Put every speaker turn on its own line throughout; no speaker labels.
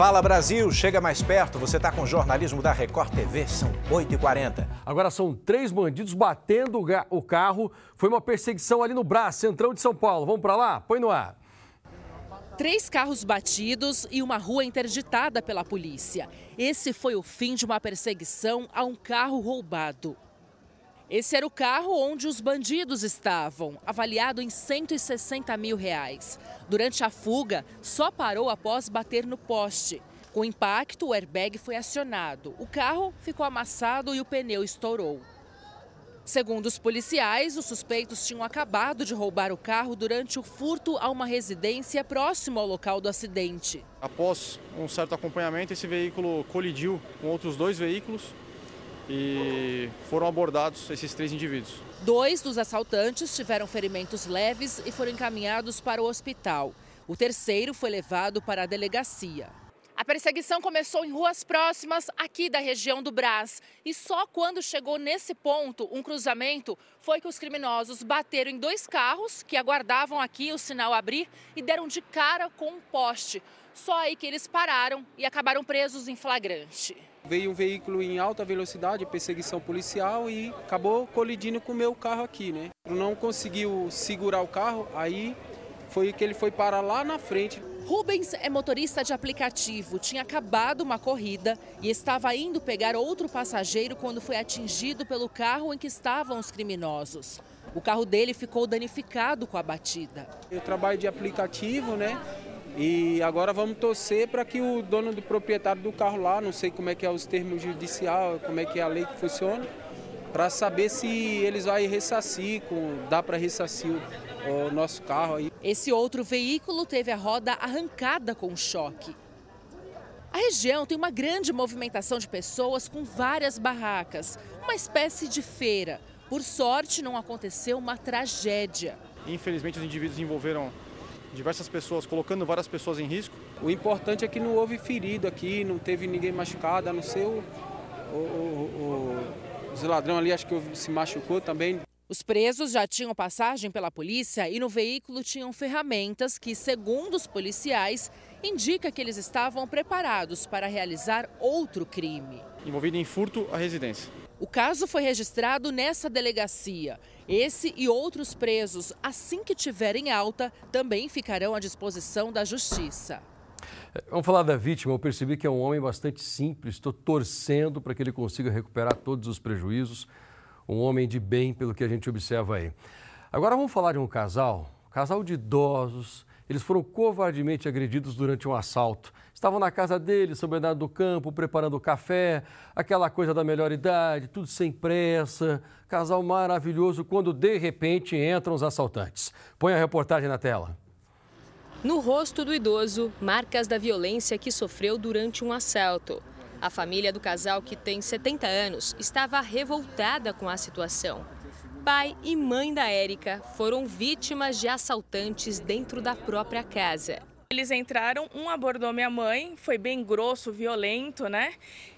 Fala Brasil, chega mais perto. Você está com o jornalismo da Record TV, são 8h40.
Agora são três bandidos batendo o carro. Foi uma perseguição ali no Brás, centrão de São Paulo. Vamos para lá? Põe no ar.
Três carros batidos e uma rua interditada pela polícia. Esse foi o fim de uma perseguição a um carro roubado. Esse era o carro onde os bandidos estavam, avaliado em 160 mil reais. Durante a fuga, só parou após bater no poste. Com o impacto, o airbag foi acionado. O carro ficou amassado e o pneu estourou. Segundo os policiais, os suspeitos tinham acabado de roubar o carro durante o furto a uma residência próximo ao local do acidente.
Após um certo acompanhamento, esse veículo colidiu com outros dois veículos e foram abordados esses três indivíduos.
Dois dos assaltantes tiveram ferimentos leves e foram encaminhados para o hospital. O terceiro foi levado para a delegacia. A perseguição começou em ruas próximas aqui da região do Brás. E só quando chegou nesse ponto, um cruzamento, foi que os criminosos bateram em dois carros que aguardavam aqui o sinal abrir e deram de cara com um poste. Só aí que eles pararam e acabaram presos em flagrante.
Veio um veículo em alta velocidade, perseguição policial e acabou colidindo com o meu carro aqui, né? Não conseguiu segurar o carro, aí foi que ele foi parar lá na frente.
Rubens é motorista de aplicativo, tinha acabado uma corrida e estava indo pegar outro passageiro quando foi atingido pelo carro em que estavam os criminosos. O carro dele ficou danificado com a batida.
Eu trabalho de aplicativo, né? E agora vamos torcer para que o dono do proprietário do carro lá, não sei como é que é os termos judicial, como é que é a lei que funciona, para saber se eles vão ressarcir, com, dá para ressarcir o, o nosso carro aí.
Esse outro veículo teve a roda arrancada com choque. A região tem uma grande movimentação de pessoas com várias barracas, uma espécie de feira. Por sorte, não aconteceu uma tragédia.
Infelizmente, os indivíduos envolveram diversas pessoas, colocando várias pessoas em risco.
O importante é que não houve ferido aqui, não teve ninguém machucado, a não ser o, o, o, os ladrão ali, acho que se machucou também.
Os presos já tinham passagem pela polícia e no veículo tinham ferramentas que, segundo os policiais, indica que eles estavam preparados para realizar outro crime.
Envolvido em furto à residência.
O caso foi registrado nessa delegacia. Esse e outros presos, assim que tiverem alta, também ficarão à disposição da justiça.
É, vamos falar da vítima. Eu percebi que é um homem bastante simples. Estou torcendo para que ele consiga recuperar todos os prejuízos. Um homem de bem, pelo que a gente observa aí. Agora vamos falar de um casal, um casal de idosos. Eles foram covardemente agredidos durante um assalto. Estavam na casa dele, sob Bernardo do Campo, preparando café, aquela coisa da melhor idade, tudo sem pressa. Casal maravilhoso, quando de repente entram os assaltantes. Põe a reportagem na tela.
No rosto do idoso, marcas da violência que sofreu durante um assalto. A família do casal, que tem 70 anos, estava revoltada com a situação. Pai e mãe da Érica foram vítimas de assaltantes dentro da própria casa.
Eles entraram, um abordou minha mãe, foi bem grosso, violento, né?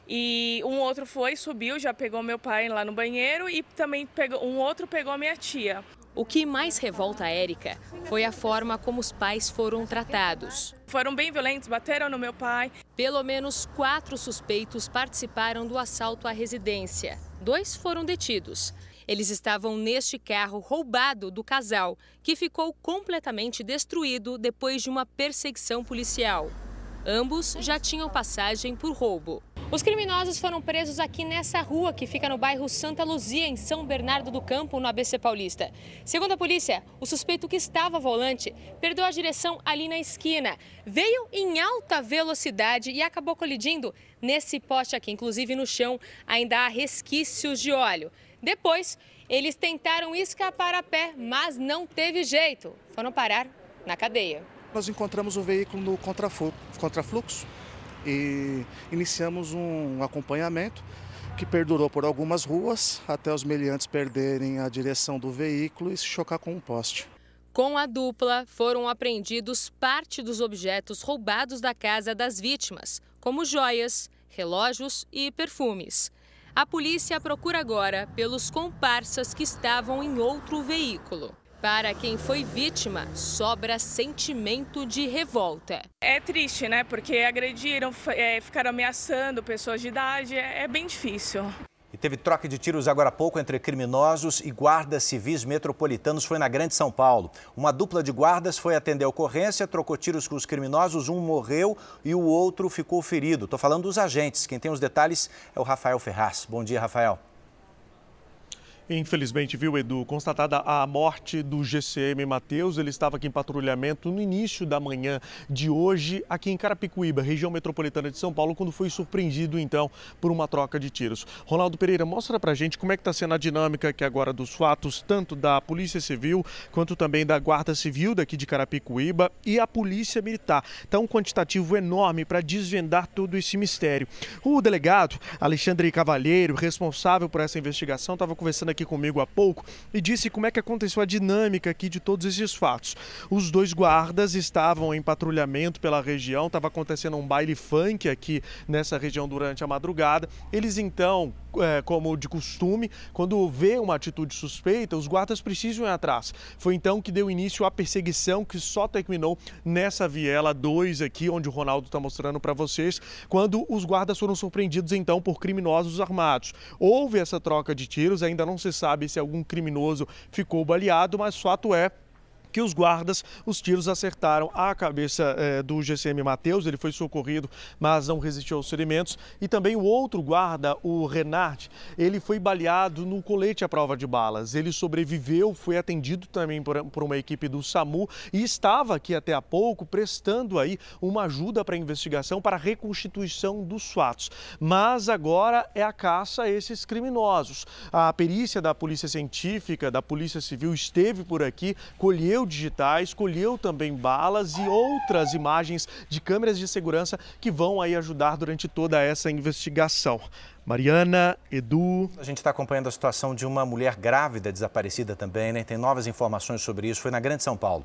E um outro foi, subiu, já pegou meu pai lá no banheiro e também pegou, um outro pegou minha tia.
O que mais revolta a Érica foi a forma como os pais foram tratados.
Foram bem violentos, bateram no meu pai.
Pelo menos quatro suspeitos participaram do assalto à residência. Dois foram detidos. Eles estavam neste carro roubado do casal, que ficou completamente destruído depois de uma perseguição policial. Ambos já tinham passagem por roubo. Os criminosos foram presos aqui nessa rua que fica no bairro Santa Luzia, em São Bernardo do Campo, no ABC Paulista. Segundo a polícia, o suspeito que estava ao volante perdeu a direção ali na esquina, veio em alta velocidade e acabou colidindo nesse poste aqui. Inclusive no chão ainda há resquícios de óleo. Depois, eles tentaram escapar a pé, mas não teve jeito. Foram parar na cadeia.
Nós encontramos o veículo no contrafluxo e iniciamos um acompanhamento que perdurou por algumas ruas até os meliantes perderem a direção do veículo e se chocar com um poste.
Com a dupla, foram apreendidos parte dos objetos roubados da casa das vítimas, como joias, relógios e perfumes. A polícia procura agora pelos comparsas que estavam em outro veículo. Para quem foi vítima, sobra sentimento de revolta.
É triste, né? Porque agrediram, é, ficaram ameaçando pessoas de idade, é, é bem difícil.
Teve troca de tiros agora há pouco entre criminosos e guardas civis metropolitanos. Foi na Grande São Paulo. Uma dupla de guardas foi atender a ocorrência, trocou tiros com os criminosos. Um morreu e o outro ficou ferido. Estou falando dos agentes. Quem tem os detalhes é o Rafael Ferraz. Bom dia, Rafael.
Infelizmente, viu, Edu, constatada a morte do GCM Matheus, ele estava aqui em patrulhamento no início da manhã de hoje, aqui em Carapicuíba, região metropolitana de São Paulo, quando foi surpreendido, então, por uma troca de tiros. Ronaldo Pereira, mostra pra gente como é que está sendo a dinâmica aqui agora dos fatos, tanto da Polícia Civil, quanto também da Guarda Civil daqui de Carapicuíba e a Polícia Militar. Está um quantitativo enorme para desvendar todo esse mistério. O delegado Alexandre Cavalheiro, responsável por essa investigação, estava conversando aqui comigo há pouco e disse como é que aconteceu a dinâmica aqui de todos esses fatos. Os dois guardas estavam em patrulhamento pela região, estava acontecendo um baile funk aqui nessa região durante a madrugada. Eles então, é, como de costume, quando vê uma atitude suspeita, os guardas precisam ir atrás. Foi então que deu início à perseguição que só terminou nessa viela 2 aqui, onde o Ronaldo está mostrando para vocês, quando os guardas foram surpreendidos então por criminosos armados. Houve essa troca de tiros, ainda não se sabe se algum criminoso ficou baleado, mas fato é que os guardas, os tiros acertaram a cabeça é, do GCM Matheus, ele foi socorrido, mas não resistiu aos ferimentos. E também o outro guarda, o Renard, ele foi baleado no colete à prova de balas. Ele sobreviveu, foi atendido também por, por uma equipe do SAMU e estava aqui até há pouco prestando aí uma ajuda para a investigação, para a reconstituição dos fatos. Mas agora é a caça a esses criminosos. A perícia da Polícia Científica, da Polícia Civil esteve por aqui, colheu colheu digitais, colheu também balas e outras imagens de câmeras de segurança que vão aí ajudar durante toda essa investigação. Mariana, Edu.
A gente está acompanhando a situação de uma mulher grávida desaparecida também, né? Tem novas informações sobre isso. Foi na Grande São Paulo.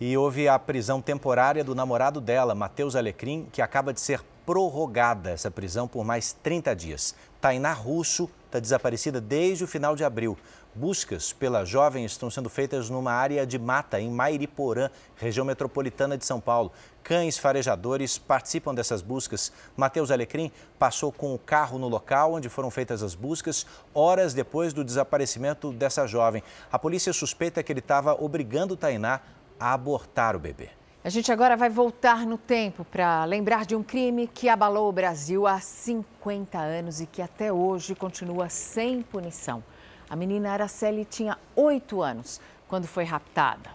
E houve a prisão temporária do namorado dela, Matheus Alecrim, que acaba de ser prorrogada essa prisão por mais 30 dias. Tainá Russo está desaparecida desde o final de abril. Buscas pela jovem estão sendo feitas numa área de mata em Mairiporã, região metropolitana de São Paulo. Cães farejadores participam dessas buscas. Matheus Alecrim passou com o carro no local onde foram feitas as buscas, horas depois do desaparecimento dessa jovem. A polícia suspeita que ele estava obrigando Tainá a abortar o bebê.
A gente agora vai voltar no tempo para lembrar de um crime que abalou o Brasil há 50 anos e que até hoje continua sem punição. A menina Araceli tinha oito anos quando foi raptada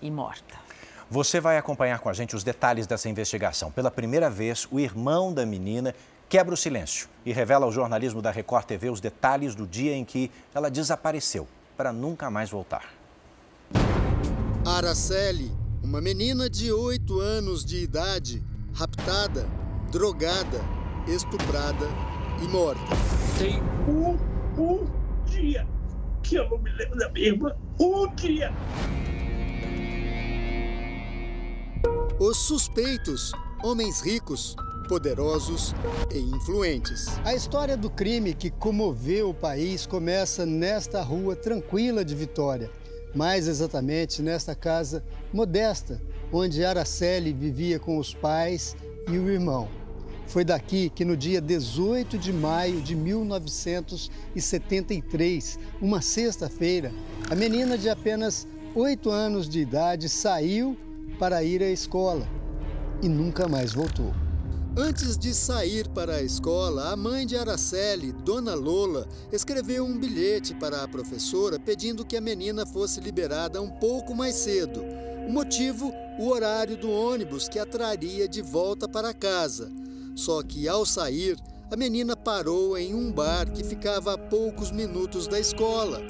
e morta.
Você vai acompanhar com a gente os detalhes dessa investigação. Pela primeira vez, o irmão da menina quebra o silêncio e revela ao jornalismo da Record TV os detalhes do dia em que ela desapareceu para nunca mais voltar.
Araceli, uma menina de oito anos de idade, raptada, drogada, estuprada e morta.
Tem um, um dia que eu não me lembro da minha irmã. Um dia.
Os suspeitos, homens ricos, poderosos e influentes.
A história do crime que comoveu o país começa nesta rua tranquila de Vitória, mais exatamente nesta casa modesta, onde Araceli vivia com os pais e o irmão. Foi daqui que no dia 18 de maio de 1973, uma sexta-feira, a menina de apenas 8 anos de idade saiu para ir à escola e nunca mais voltou.
Antes de sair para a escola, a mãe de Araceli, Dona Lola, escreveu um bilhete para a professora pedindo que a menina fosse liberada um pouco mais cedo. O motivo, o horário do ônibus que a traria de volta para casa. Só que ao sair, a menina parou em um bar que ficava a poucos minutos da escola.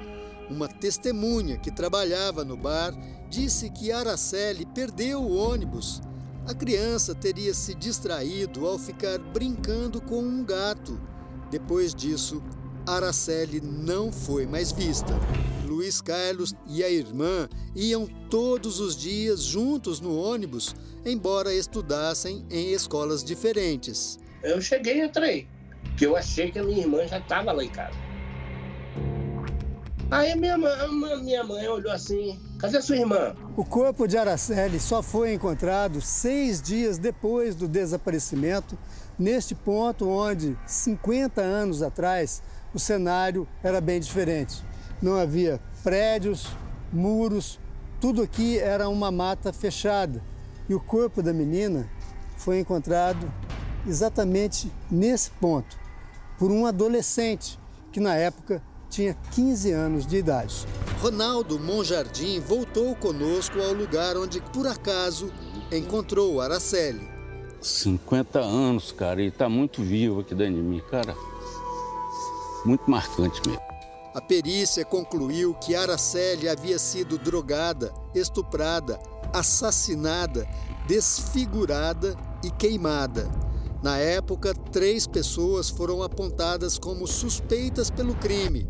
Uma testemunha que trabalhava no bar disse que Araceli perdeu o ônibus. A criança teria se distraído ao ficar brincando com um gato. Depois disso, Araceli não foi mais vista. Luiz Carlos e a irmã iam todos os dias juntos no ônibus, embora estudassem em escolas diferentes.
Eu cheguei e entrei, porque eu achei que a minha irmã já estava lá em casa. Aí minha mãe, minha mãe olhou assim, cadê a sua irmã?
O corpo de Araceli só foi encontrado seis dias depois do desaparecimento, neste ponto onde, 50 anos atrás, o cenário era bem diferente. Não havia prédios, muros, tudo aqui era uma mata fechada. E o corpo da menina foi encontrado exatamente nesse ponto, por um adolescente que na época tinha 15 anos de idade.
Ronaldo Monjardim voltou conosco ao lugar onde, por acaso, encontrou Araceli.
50 anos, cara, e está muito vivo aqui dentro de mim, cara. Muito marcante mesmo.
A perícia concluiu que Araceli havia sido drogada, estuprada, assassinada, desfigurada e queimada. Na época, três pessoas foram apontadas como suspeitas pelo crime: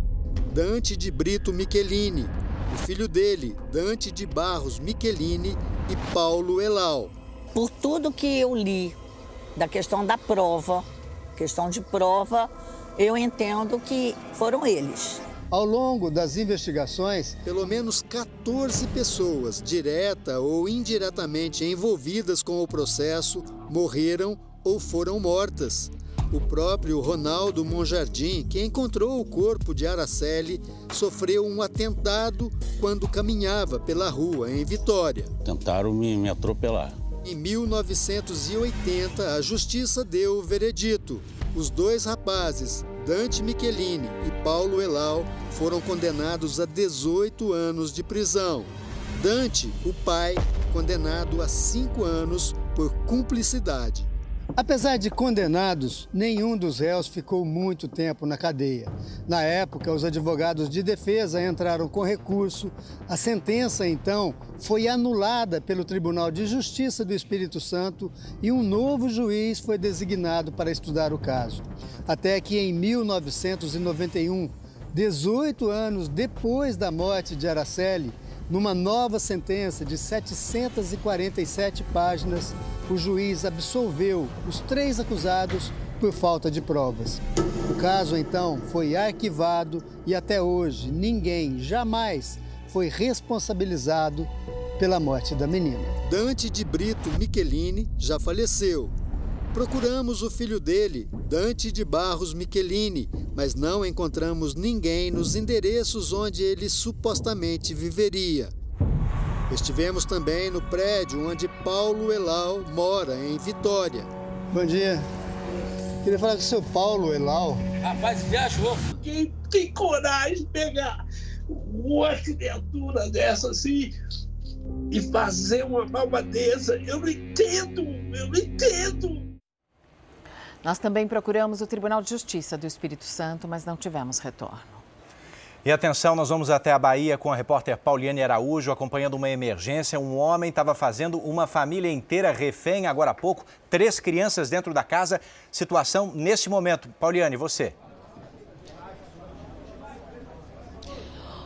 Dante de Brito Michelini, o filho dele, Dante de Barros Michelini e Paulo Elau.
Por tudo que eu li da questão da prova, questão de prova, eu entendo que foram eles.
Ao longo das investigações,
pelo menos 14 pessoas, direta ou indiretamente envolvidas com o processo, morreram ou foram mortas. O próprio Ronaldo Monjardim, que encontrou o corpo de Araceli, sofreu um atentado quando caminhava pela rua em Vitória.
Tentaram me, me atropelar.
Em 1980, a justiça deu o veredito. Os dois rapazes, Dante Michelini e Paulo Elau, foram condenados a 18 anos de prisão. Dante, o pai, condenado a 5 anos por cumplicidade.
Apesar de condenados, nenhum dos réus ficou muito tempo na cadeia. Na época, os advogados de defesa entraram com recurso. A sentença, então, foi anulada pelo Tribunal de Justiça do Espírito Santo e um novo juiz foi designado para estudar o caso. Até que em 1991, 18 anos depois da morte de Araceli, numa nova sentença de 747 páginas, o juiz absolveu os três acusados por falta de provas. O caso, então, foi arquivado e até hoje ninguém jamais foi responsabilizado pela morte da menina.
Dante de Brito Michelini já faleceu. Procuramos o filho dele, Dante de Barros Michelini, mas não encontramos ninguém nos endereços onde ele supostamente viveria. Estivemos também no prédio onde Paulo Elau mora, em Vitória.
Bom dia. Queria falar com o seu Paulo Elau.
Rapaz, viajou. Quem tem coragem de pegar uma criatura dessa assim e fazer uma malvadeza? Eu não entendo, eu não entendo.
Nós também procuramos o Tribunal de Justiça do Espírito Santo, mas não tivemos retorno.
E atenção, nós vamos até a Bahia com a repórter Pauliane Araújo acompanhando uma emergência. Um homem estava fazendo uma família inteira refém agora há pouco, três crianças dentro da casa. Situação neste momento. Pauliane, você.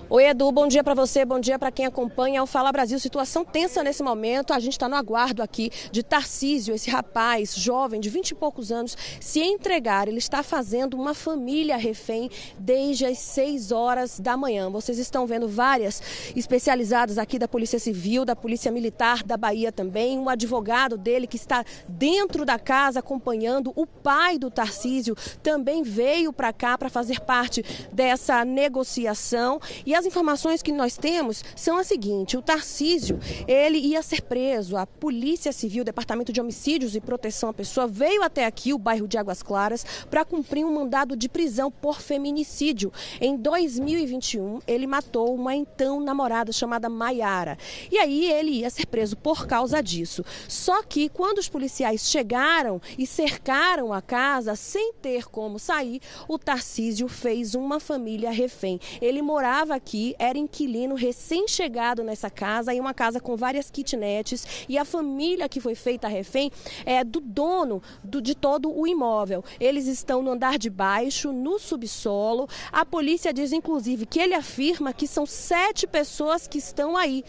Oi, Edu, bom dia para você, bom dia para quem acompanha o Fala Brasil. Situação tensa nesse momento. A gente está no aguardo aqui de Tarcísio, esse rapaz jovem de 20 e poucos anos, se entregar. Ele está fazendo uma família refém desde as 6 horas da manhã. Vocês estão vendo várias especializadas aqui da Polícia Civil, da Polícia Militar da Bahia também. Um advogado dele que está dentro da casa acompanhando. O pai do Tarcísio também veio para cá para fazer parte dessa negociação. E as informações que nós temos são as seguintes: o Tarcísio, ele ia ser preso. A Polícia Civil, Departamento de Homicídios e Proteção à Pessoa, veio até aqui, o bairro de Águas Claras, para cumprir um mandado de prisão por feminicídio. Em 2021, ele matou uma então namorada chamada Maiara. E aí ele ia ser preso por causa disso. Só que quando os policiais chegaram e cercaram a casa sem ter como sair, o Tarcísio fez uma família refém. Ele morava aqui era inquilino recém-chegado nessa casa, em uma casa com várias kitnets, e a família que foi feita refém é do dono do, de todo o imóvel. Eles estão no andar de baixo, no subsolo. A polícia diz, inclusive, que ele afirma que são sete pessoas que estão aí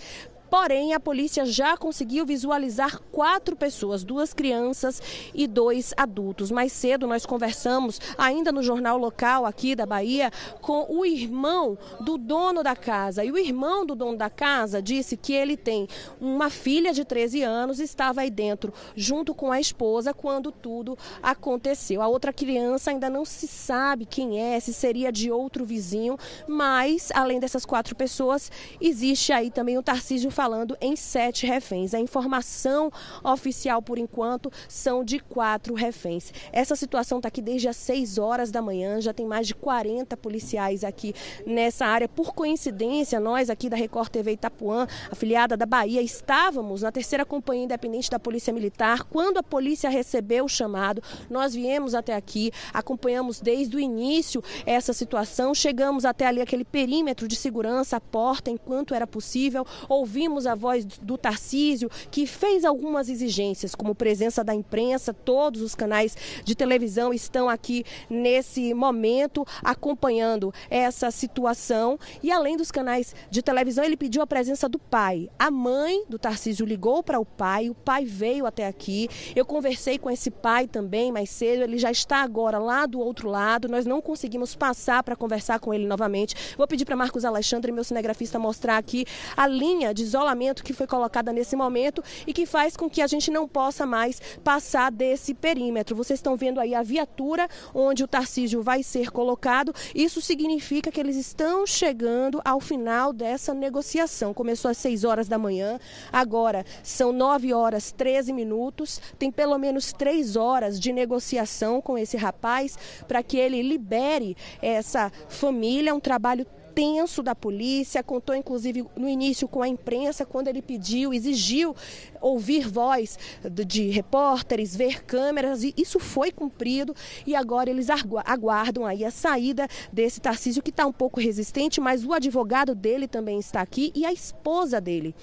Porém, a polícia já conseguiu visualizar quatro pessoas, duas crianças e dois adultos. Mais cedo nós conversamos, ainda no jornal local aqui da Bahia, com o irmão do dono da casa. E o irmão do dono da casa disse que ele tem uma filha de 13 anos, estava aí dentro junto com a esposa quando tudo aconteceu. A outra criança ainda não se sabe quem é, se seria de outro vizinho, mas além dessas quatro pessoas, existe aí também o Tarcísio falando em sete reféns. A informação oficial por enquanto são de quatro reféns. Essa situação está aqui desde as 6 horas da manhã, já tem mais de 40 policiais aqui nessa área. Por coincidência, nós aqui da Record TV Itapuã, afiliada da Bahia, estávamos na terceira companhia independente da Polícia Militar. Quando a polícia recebeu o chamado, nós viemos até aqui, acompanhamos desde o início essa situação, chegamos até ali aquele perímetro de segurança, a porta, enquanto era possível, ouvimos a voz do Tarcísio, que fez algumas exigências, como presença da imprensa, todos os canais de televisão estão aqui nesse momento acompanhando essa situação. E além dos canais de televisão, ele pediu a presença do pai. A mãe do Tarcísio ligou para o pai, o pai veio até aqui. Eu conversei com esse pai também mais cedo, ele já está agora lá do outro lado. Nós não conseguimos passar para conversar com ele novamente. Vou pedir para Marcos Alexandre, meu cinegrafista, mostrar aqui a linha de isolamento que foi colocada nesse momento e que faz com que a gente não possa mais passar desse perímetro. Vocês estão vendo aí a viatura onde o Tarcísio vai ser colocado. Isso significa que eles estão chegando ao final dessa negociação. Começou às 6 horas da manhã, agora são 9 horas 13 minutos. Tem pelo menos 3 horas de negociação com esse rapaz para que ele libere essa família. Um trabalho tenso da polícia, contou inclusive no início com a imprensa quando ele pediu, exigiu ouvir voz de repórteres, ver câmeras e isso foi cumprido e agora eles aguardam aí a saída desse Tarcísio que está um pouco resistente, mas o advogado dele também está aqui e a esposa dele.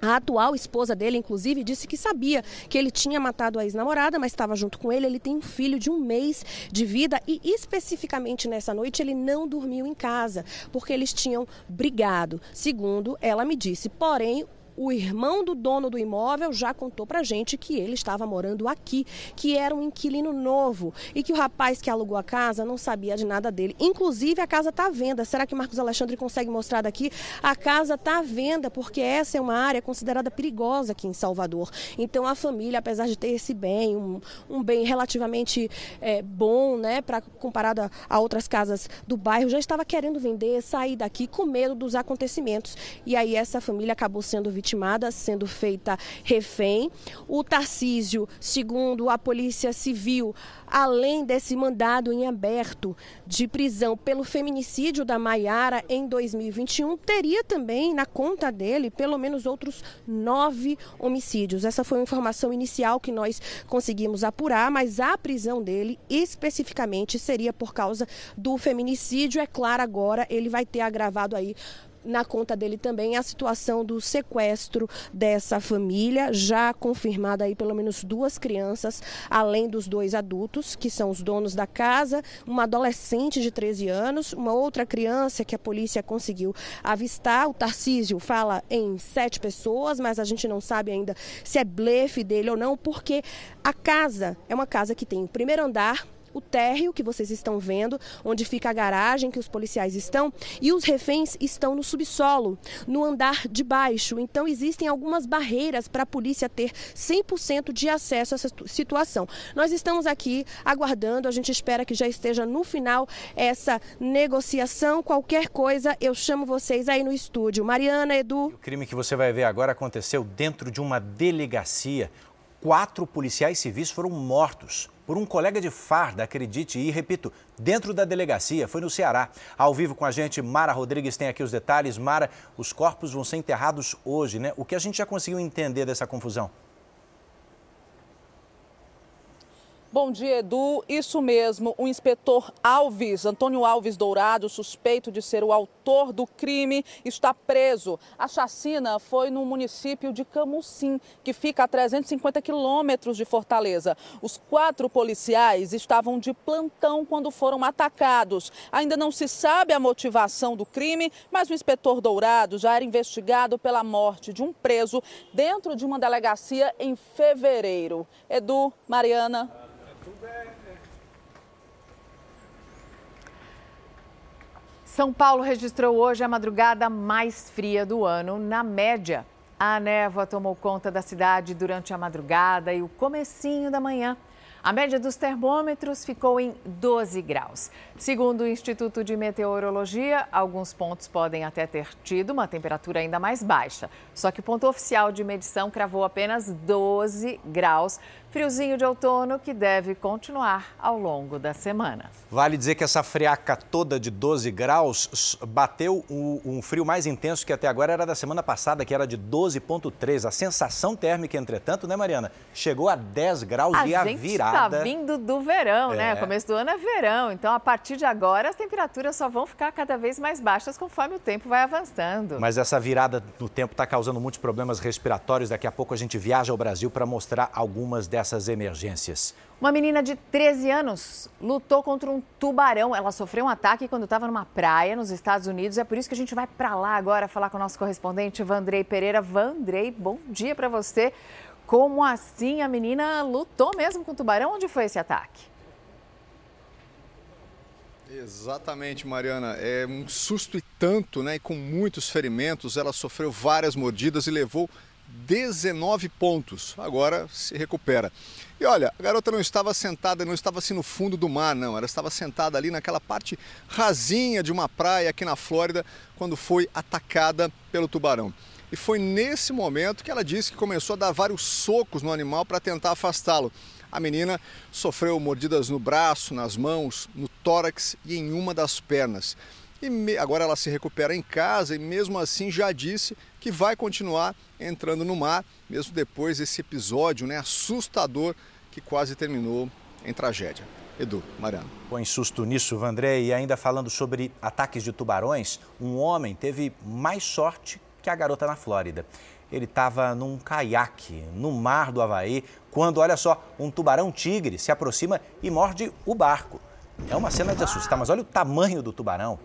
A atual esposa dele, inclusive, disse que sabia que ele tinha matado a ex-namorada, mas estava junto com ele. Ele tem um filho de um mês de vida e, especificamente nessa noite, ele não dormiu em casa porque eles tinham brigado, segundo ela me disse. Porém, o irmão do dono do imóvel já contou pra gente que ele estava morando aqui, que era um inquilino novo e que o rapaz que alugou a casa não sabia de nada dele. Inclusive, a casa está à venda. Será que Marcos Alexandre consegue mostrar daqui? A casa está à venda porque essa é uma área considerada perigosa aqui em Salvador. Então, a família, apesar de ter esse bem, um, um bem relativamente é, bom, né, para comparado a, a outras casas do bairro, já estava querendo vender, sair daqui com medo dos acontecimentos. E aí essa família acabou sendo vítima vitimada, sendo feita refém. O Tarcísio, segundo a Polícia Civil, além desse mandado em aberto de prisão pelo feminicídio da Maiara em 2021, teria também na conta dele pelo menos outros nove homicídios. Essa foi uma informação inicial que nós conseguimos apurar, mas a prisão dele especificamente seria por causa do feminicídio. É claro, agora ele vai ter agravado aí na conta dele também a situação do sequestro dessa família, já confirmada aí pelo menos duas crianças, além dos dois adultos, que são os donos da casa, uma adolescente de 13 anos, uma outra criança que a polícia conseguiu avistar. O Tarcísio fala em sete pessoas, mas a gente não sabe ainda se é blefe dele ou não, porque a casa é uma casa que tem o primeiro andar, o térreo que vocês estão vendo, onde fica a garagem que os policiais estão, e os reféns estão no subsolo, no andar de baixo. Então existem algumas barreiras para a polícia ter 100% de acesso a essa situação. Nós estamos aqui aguardando, a gente espera que já esteja no final essa negociação. Qualquer coisa, eu chamo vocês aí no estúdio. Mariana, Edu.
O crime que você vai ver agora aconteceu dentro de uma delegacia. Quatro policiais civis foram mortos por um colega de farda, acredite, e repito, dentro da delegacia, foi no Ceará. Ao vivo com a gente, Mara Rodrigues tem aqui os detalhes. Mara, os corpos vão ser enterrados hoje, né? O que a gente já conseguiu entender dessa confusão?
Bom dia, Edu. Isso mesmo, o inspetor Alves, Antônio Alves Dourado, suspeito de ser o autor do crime, está preso. A chacina foi no município de Camucim, que fica a 350 quilômetros de Fortaleza. Os quatro policiais estavam de plantão quando foram atacados. Ainda não se sabe a motivação do crime, mas o inspetor Dourado já era investigado pela morte de um preso dentro de uma delegacia em fevereiro. Edu, Mariana.
São Paulo registrou hoje a madrugada mais fria do ano, na média. A névoa tomou conta da cidade durante a madrugada e o comecinho da manhã. A média dos termômetros ficou em 12 graus. Segundo o Instituto de Meteorologia, alguns pontos podem até ter tido uma temperatura ainda mais baixa. Só que o ponto oficial de medição cravou apenas 12 graus, Friozinho de outono que deve continuar ao longo da semana.
Vale dizer que essa friaca toda de 12 graus bateu um frio mais intenso que até agora era da semana passada, que era de 12,3. A sensação térmica, entretanto, né, Mariana? Chegou a 10 graus
a
e a virada.
A gente está vindo do verão, né?
é.
né? Começo do ano é verão. Então, a partir de agora, as temperaturas só vão ficar cada vez mais baixas conforme o tempo vai avançando.
Mas essa virada no tempo está causando muitos problemas respiratórios. Daqui a pouco a gente viaja ao Brasil para mostrar algumas dessas dessas emergências.
Uma menina de 13 anos lutou contra um tubarão. Ela sofreu um ataque quando estava numa praia nos Estados Unidos. É por isso que a gente vai para lá agora falar com o nosso correspondente Vandrei Pereira. Vandrei, bom dia para você. Como assim a menina lutou mesmo com o tubarão? Onde foi esse ataque?
Exatamente, Mariana. É um susto e tanto, né? E com muitos ferimentos. Ela sofreu várias mordidas e levou 19 pontos. Agora se recupera. E olha, a garota não estava sentada, não estava assim no fundo do mar, não. Ela estava sentada ali naquela parte rasinha de uma praia aqui na Flórida quando foi atacada pelo tubarão. E foi nesse momento que ela disse que começou a dar vários socos no animal para tentar afastá-lo. A menina sofreu mordidas no braço, nas mãos, no tórax e em uma das pernas. E agora ela se recupera em casa e mesmo assim já disse que vai continuar entrando no mar, mesmo depois desse episódio né, assustador que quase terminou em tragédia. Edu, Mariano.
Põe susto nisso, Vandré. E ainda falando sobre ataques de tubarões, um homem teve mais sorte que a garota na Flórida. Ele estava num caiaque no mar do Havaí quando, olha só, um tubarão-tigre se aproxima e morde o barco. É uma cena de assustar, mas olha o tamanho do tubarão.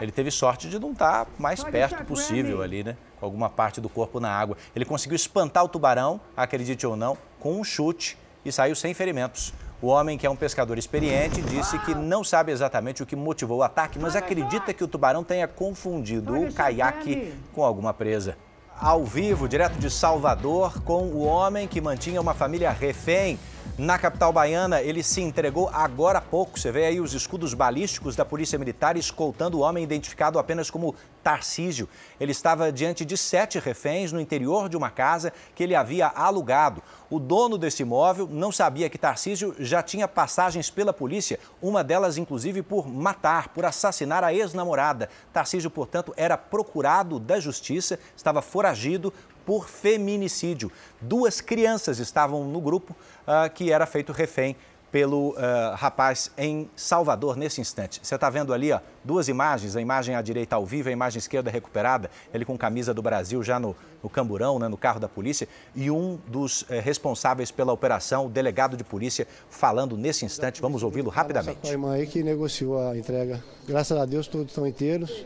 Ele teve sorte de não estar tá mais perto possível ali, né? Com alguma parte do corpo na água. Ele conseguiu espantar o tubarão, acredite ou não, com um chute e saiu sem ferimentos. O homem, que é um pescador experiente, disse que não sabe exatamente o que motivou o ataque, mas acredita que o tubarão tenha confundido o caiaque com alguma presa. Ao vivo, direto de Salvador, com o homem que mantinha uma família refém na capital baiana, ele se entregou agora há pouco. Você vê aí os escudos balísticos da Polícia Militar escoltando o homem identificado apenas como Tarcísio. Ele estava diante de sete reféns no interior de uma casa que ele havia alugado. O dono desse imóvel não sabia que Tarcísio já tinha passagens pela polícia, uma delas, inclusive, por matar, por assassinar a ex-namorada. Tarcísio, portanto, era procurado da justiça, estava foragido por feminicídio. Duas crianças estavam no grupo uh, que era feito refém pelo uh, rapaz em Salvador nesse instante. Você está vendo ali ó, duas imagens, a imagem à direita ao vivo, a imagem esquerda recuperada, ele com camisa do Brasil já no, no camburão, né, no carro da polícia, e um dos eh, responsáveis pela operação, o delegado de polícia, falando nesse instante. Vamos ouvi-lo rapidamente.
A irmã aí que negociou a entrega. Graças a Deus todos estão inteiros.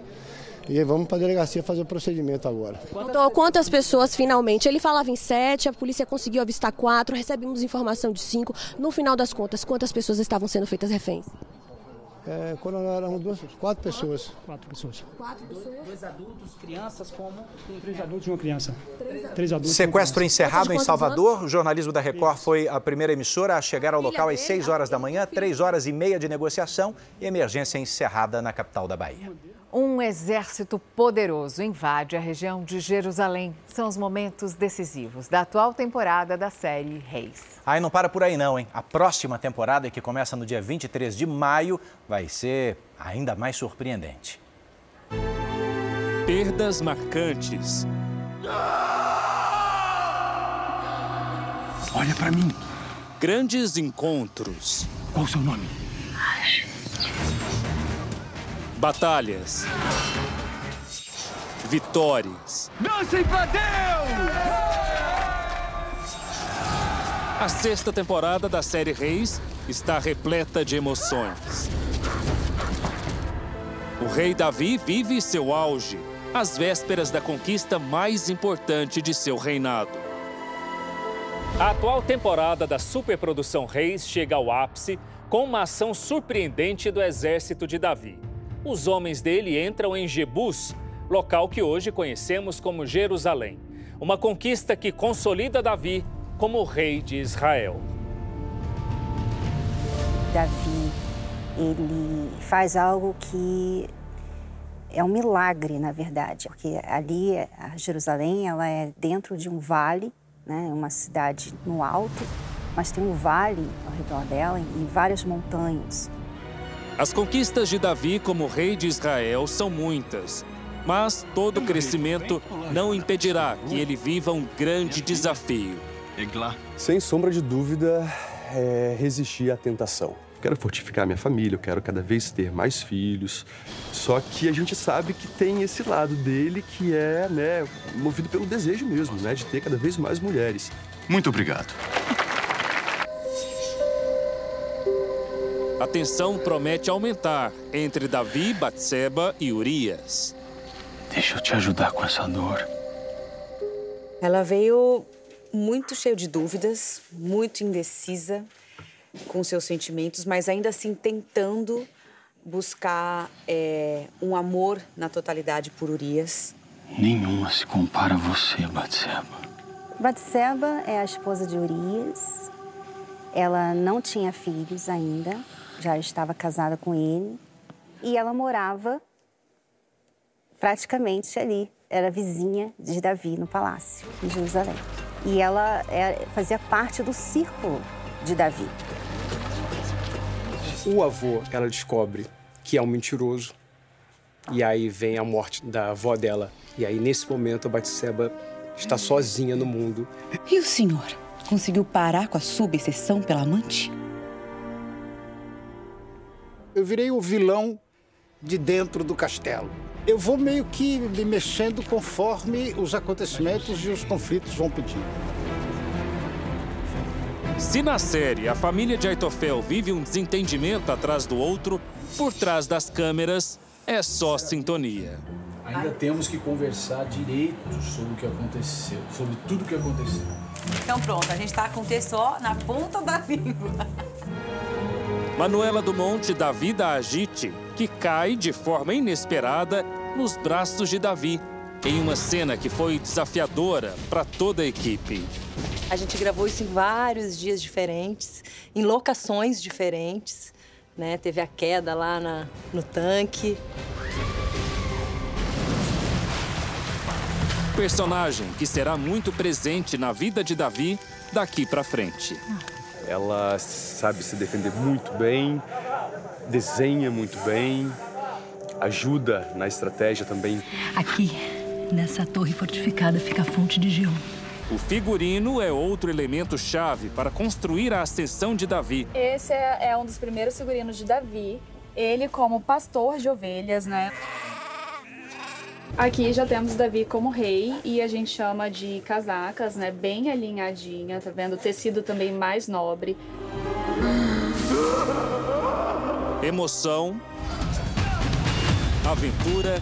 E vamos para a delegacia fazer o procedimento agora.
Então, quantas pessoas finalmente? Ele falava em sete, a polícia conseguiu avistar quatro, recebemos informação de cinco. No final das contas, quantas pessoas estavam sendo feitas reféns?
É, quando eram duas, quatro pessoas.
Quatro pessoas.
Quatro pessoas?
Dois adultos, crianças, como? Três adultos e uma criança. Três adultos.
Sequestro encerrado em Salvador. O jornalismo da Record foi a primeira emissora a chegar ao local às 6 horas da manhã, três horas e meia de negociação e emergência encerrada na capital da Bahia.
Um exército poderoso invade a região de Jerusalém. São os momentos decisivos da atual temporada da série Reis.
Aí não para por aí não, hein? A próxima temporada, que começa no dia 23 de maio, vai ser ainda mais surpreendente.
Perdas marcantes.
Olha para mim.
grandes encontros.
Qual o seu nome?
Batalhas. Vitórias.
Dancem pra Deus!
A sexta temporada da série Reis está repleta de emoções. O rei Davi vive seu auge, às vésperas da conquista mais importante de seu reinado. A atual temporada da superprodução Reis chega ao ápice com uma ação surpreendente do exército de Davi. Os homens dele entram em Jebus, local que hoje conhecemos como Jerusalém. Uma conquista que consolida Davi como rei de Israel.
Davi, ele faz algo que é um milagre, na verdade, porque ali, a Jerusalém, ela é dentro de um vale, né, uma cidade no alto, mas tem um vale ao redor dela e várias montanhas.
As conquistas de Davi como rei de Israel são muitas, mas todo crescimento não impedirá que ele viva um grande desafio.
Sem sombra de dúvida, é resistir à tentação. Quero fortificar minha família, eu quero cada vez ter mais filhos. Só que a gente sabe que tem esse lado dele que é, né, movido pelo desejo mesmo, né, de ter cada vez mais mulheres.
Muito obrigado.
A tensão promete aumentar entre Davi, Batseba e Urias.
Deixa eu te ajudar com essa dor.
Ela veio muito cheia de dúvidas, muito indecisa com seus sentimentos, mas ainda assim tentando buscar é, um amor na totalidade por Urias.
Nenhuma se compara a você, Batseba.
Batseba é a esposa de Urias. Ela não tinha filhos ainda, já estava casada com ele. E ela morava praticamente ali, era vizinha de Davi no palácio, em Jerusalém. E ela é, fazia parte do círculo de Davi.
O avô, ela descobre que é um mentiroso. E aí vem a morte da avó dela. E aí, nesse momento, a Batseba está sozinha no mundo.
E o senhor conseguiu parar com a subseção pela amante?
Eu virei o vilão de dentro do castelo. Eu vou meio que me mexendo conforme os acontecimentos e os conflitos vão pedindo.
Se na série a família de Aitofel vive um desentendimento atrás do outro, por trás das câmeras é só sintonia.
Ainda temos que conversar direito sobre o que aconteceu, sobre tudo o que aconteceu.
Então pronto, a gente está com o texto na ponta da língua.
Manuela do Monte da Vida Agite, que cai de forma inesperada nos braços de Davi, em uma cena que foi desafiadora para toda a equipe.
A gente gravou isso em vários dias diferentes, em locações diferentes. Né? Teve a queda lá na, no tanque.
Personagem que será muito presente na vida de Davi daqui para frente.
Ela sabe se defender muito bem, desenha muito bem, ajuda na estratégia também.
Aqui, nessa torre fortificada, fica a fonte de Gion.
O figurino é outro elemento chave para construir a ascensão de Davi.
Esse é, é um dos primeiros figurinos de Davi. Ele como pastor de ovelhas, né? Aqui já temos Davi como rei e a gente chama de casacas, né? Bem alinhadinha, tá vendo? Tecido também mais nobre.
Emoção, aventura,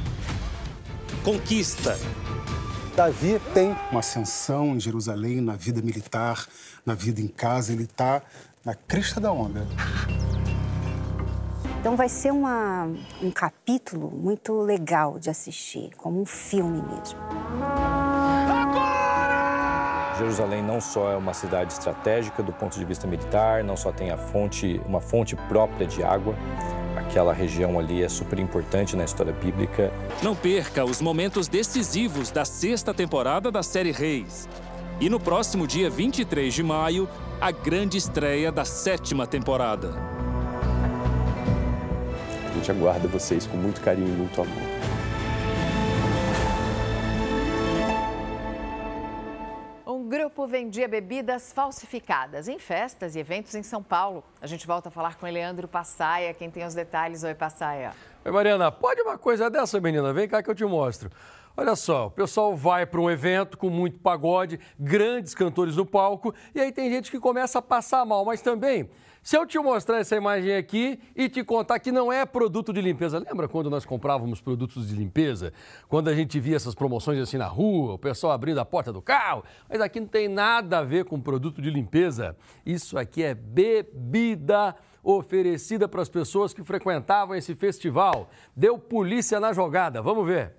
conquista.
Davi tem uma ascensão em Jerusalém, na vida militar, na vida em casa, ele está na crista da onda.
Então vai ser uma, um capítulo muito legal de assistir, como um filme mesmo.
Jerusalém não só é uma cidade estratégica do ponto de vista militar, não só tem a fonte, uma fonte própria de água, aquela região ali é super importante na história bíblica.
Não perca os momentos decisivos da sexta temporada da série Reis. E no próximo dia 23 de maio, a grande estreia da sétima temporada.
Gente aguarda vocês com muito carinho e muito amor.
Um grupo grupo vendia bebidas falsificadas em festas e eventos em São Paulo. A gente volta a falar com o Leandro Passaia, quem tem os detalhes. Oi, Passaia.
Oi, Mariana, pode uma coisa dessa, menina? Vem cá que eu te mostro. Olha só, o pessoal vai para um evento com muito pagode, grandes cantores no palco, e aí tem gente que começa a passar mal, mas também se eu te mostrar essa imagem aqui e te contar que não é produto de limpeza, lembra quando nós comprávamos produtos de limpeza? Quando a gente via essas promoções assim na rua, o pessoal abrindo a porta do carro? Mas aqui não tem nada a ver com produto de limpeza. Isso aqui é bebida oferecida para as pessoas que frequentavam esse festival. Deu polícia na jogada. Vamos ver.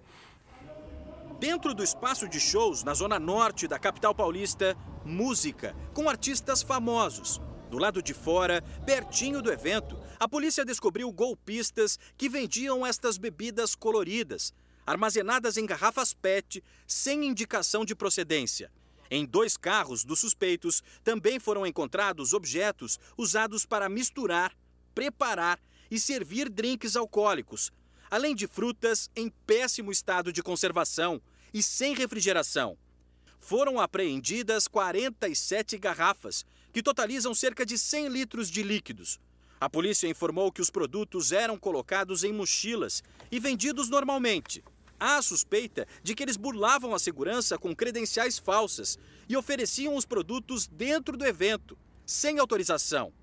Dentro do espaço de shows na zona norte da capital paulista, música com artistas famosos. Do lado de fora, pertinho do evento, a polícia descobriu golpistas que vendiam estas bebidas coloridas, armazenadas em garrafas PET, sem indicação de procedência. Em dois carros dos suspeitos também foram encontrados objetos usados para misturar, preparar e servir drinks alcoólicos, além de frutas em péssimo estado de conservação e sem refrigeração. Foram apreendidas 47 garrafas que totalizam cerca de 100 litros de líquidos. A polícia informou que os produtos eram colocados em mochilas e vendidos normalmente. Há suspeita de que eles burlavam a segurança com credenciais falsas e ofereciam os produtos dentro do evento, sem autorização.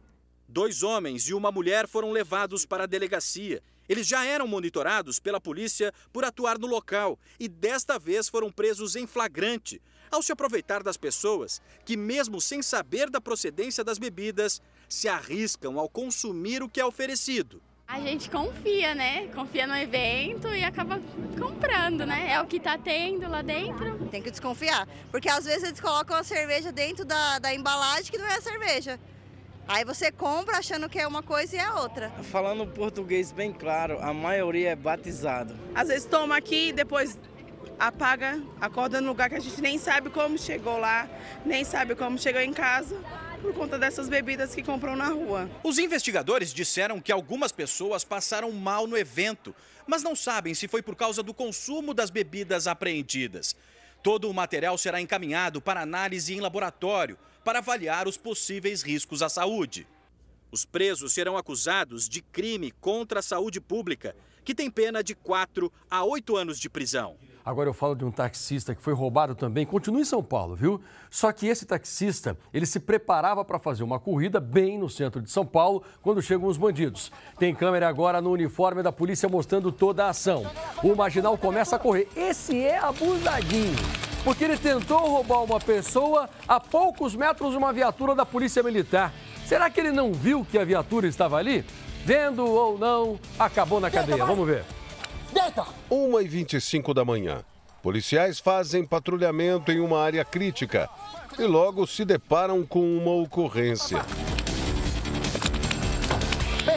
Dois homens e uma mulher foram levados para a delegacia. Eles já eram monitorados pela polícia por atuar no local e desta vez foram presos em flagrante, ao se aproveitar das pessoas que, mesmo sem saber da procedência das bebidas, se arriscam ao consumir o que é oferecido.
A gente confia, né? Confia no evento e acaba comprando, né? É o que tá tendo lá dentro.
Tem que desconfiar, porque às vezes eles colocam a cerveja dentro da, da embalagem que não é a cerveja. Aí você compra achando que é uma coisa e é outra.
Falando português bem claro, a maioria é batizado.
Às vezes toma aqui, depois apaga, acorda no lugar que a gente nem sabe como chegou lá, nem sabe como chegou em casa por conta dessas bebidas que compram na rua.
Os investigadores disseram que algumas pessoas passaram mal no evento, mas não sabem se foi por causa do consumo das bebidas apreendidas. Todo o material será encaminhado para análise em laboratório para avaliar os possíveis riscos à saúde. Os presos serão acusados de crime contra a saúde pública, que tem pena de 4 a 8 anos de prisão.
Agora eu falo de um taxista que foi roubado também, continua em São Paulo, viu? Só que esse taxista, ele se preparava para fazer uma corrida bem no centro de São Paulo quando chegam os bandidos. Tem câmera agora no uniforme da polícia mostrando toda a ação. O marginal começa a correr. Esse é abusadinho, porque ele tentou roubar uma pessoa a poucos metros de uma viatura da polícia militar. Será que ele não viu que a viatura estava ali? Vendo ou não, acabou na cadeia. Vamos ver.
Deita! 1 e 25 da manhã. Policiais fazem patrulhamento em uma área crítica e logo se deparam com uma ocorrência.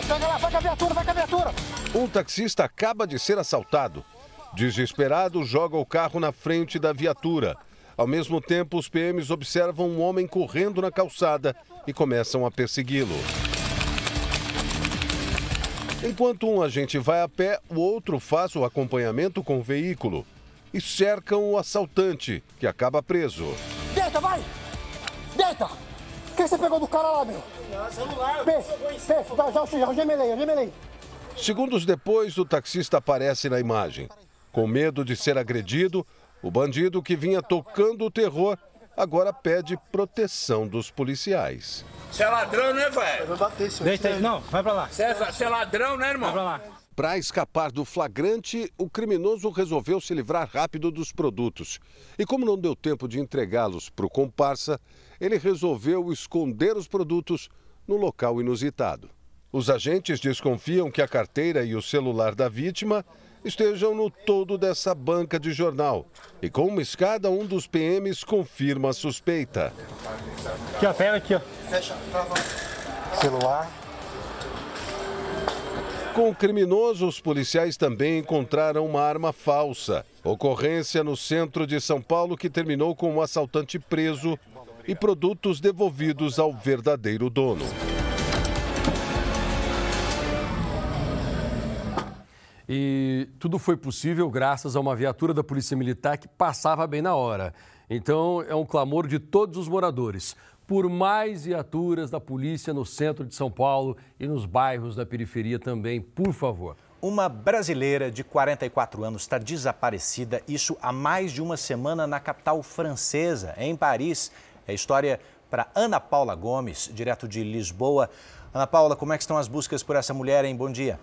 Lá, vai com a viatura, vai com a viatura!
Um taxista acaba de ser assaltado. Desesperado, joga o carro na frente da viatura. Ao mesmo tempo, os PMs observam um homem correndo na calçada e começam a persegui-lo. Enquanto um agente vai a pé, o outro faz o acompanhamento com o veículo e cercam o assaltante, que acaba preso.
Deita, vai! Deita! O que você pegou do cara lá, meu? Celular.
Segundos depois, o taxista aparece na imagem. Com medo de ser agredido, o bandido que vinha tocando o terror agora pede proteção dos policiais.
Você é ladrão, né, velho?
Vai bater isso aí.
Não, vai pra lá.
Você é, você é ladrão, né, irmão?
Vai pra lá.
Para escapar do flagrante, o criminoso resolveu se livrar rápido dos produtos. E como não deu tempo de entregá-los para o comparsa, ele resolveu esconder os produtos no local inusitado. Os agentes desconfiam que a carteira e o celular da vítima estejam no todo dessa banca de jornal. E com uma escada, um dos PMs confirma a suspeita.
Aqui, ó, pega aqui, ó.
Fecha, Celular.
Com o criminoso, os policiais também encontraram uma arma falsa. Ocorrência no centro de São Paulo que terminou com um assaltante preso e produtos devolvidos ao verdadeiro dono.
E tudo foi possível graças a uma viatura da Polícia Militar que passava bem na hora. Então, é um clamor de todos os moradores por mais viaturas da polícia no centro de São Paulo e nos bairros da periferia também, por favor.
Uma brasileira de 44 anos está desaparecida, isso há mais de uma semana na capital francesa, em Paris. É história para Ana Paula Gomes, direto de Lisboa. Ana Paula, como é que estão as buscas por essa mulher, hein? Bom dia.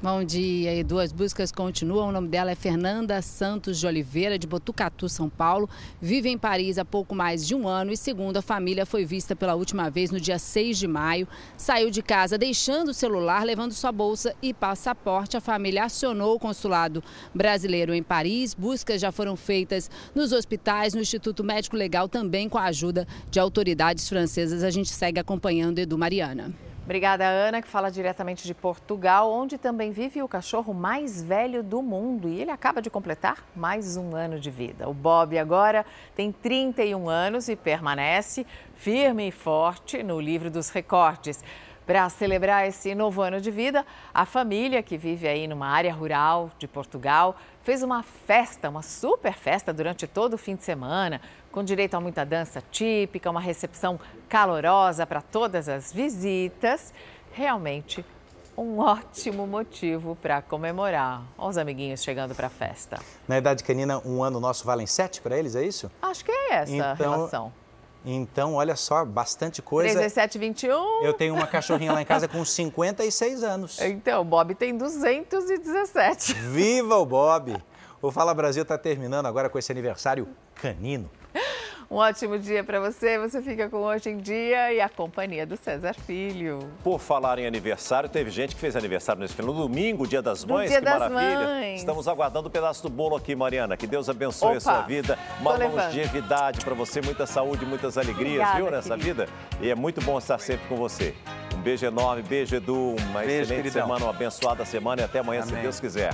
Bom dia, Edu. As buscas continuam. O nome dela é Fernanda Santos de Oliveira, de Botucatu, São Paulo. Vive em Paris há pouco mais de um ano e, segundo a família, foi vista pela última vez no dia 6 de maio. Saiu de casa deixando o celular, levando sua bolsa e passaporte. A família acionou o consulado brasileiro em Paris. Buscas já foram feitas nos hospitais, no Instituto Médico Legal, também com a ajuda de autoridades francesas. A gente segue acompanhando Edu Mariana.
Obrigada, Ana, que fala diretamente de Portugal, onde também vive o cachorro mais velho do mundo e ele acaba de completar mais um ano de vida. O Bob agora tem 31 anos e permanece firme e forte no livro dos recordes. Para celebrar esse novo ano de vida, a família que vive aí numa área rural de Portugal fez uma festa, uma super festa durante todo o fim de semana, com direito a muita dança típica, uma recepção calorosa para todas as visitas. Realmente um ótimo motivo para comemorar. Olha os amiguinhos chegando para a festa.
Na idade canina, um ano nosso vale em sete para eles, é isso?
Acho que é essa a
Então-
relação.
Então, olha só, bastante coisa.
17, 21.
Eu tenho uma cachorrinha lá em casa com 56 anos.
Então, o Bob tem 217.
Viva o Bob! O Fala Brasil está terminando agora com esse aniversário canino.
Um ótimo dia para você. Você fica com Hoje em Dia e a companhia do César Filho.
Por falar em aniversário, teve gente que fez aniversário nesse final. No domingo, dia das
No
mães,
Dia
que
das
maravilha.
Mães.
Estamos aguardando o pedaço do bolo aqui, Mariana. Que Deus abençoe a
Opa,
sua vida. Uma longevidade para você, muita saúde, muitas alegrias,
Obrigada,
viu, nessa
querido.
vida. E é muito bom estar sempre com você. Um beijo enorme, beijo, Edu. Uma
Beijo,
excelente
queridão.
semana, uma abençoada semana e até amanhã, se
Amém.
Deus quiser.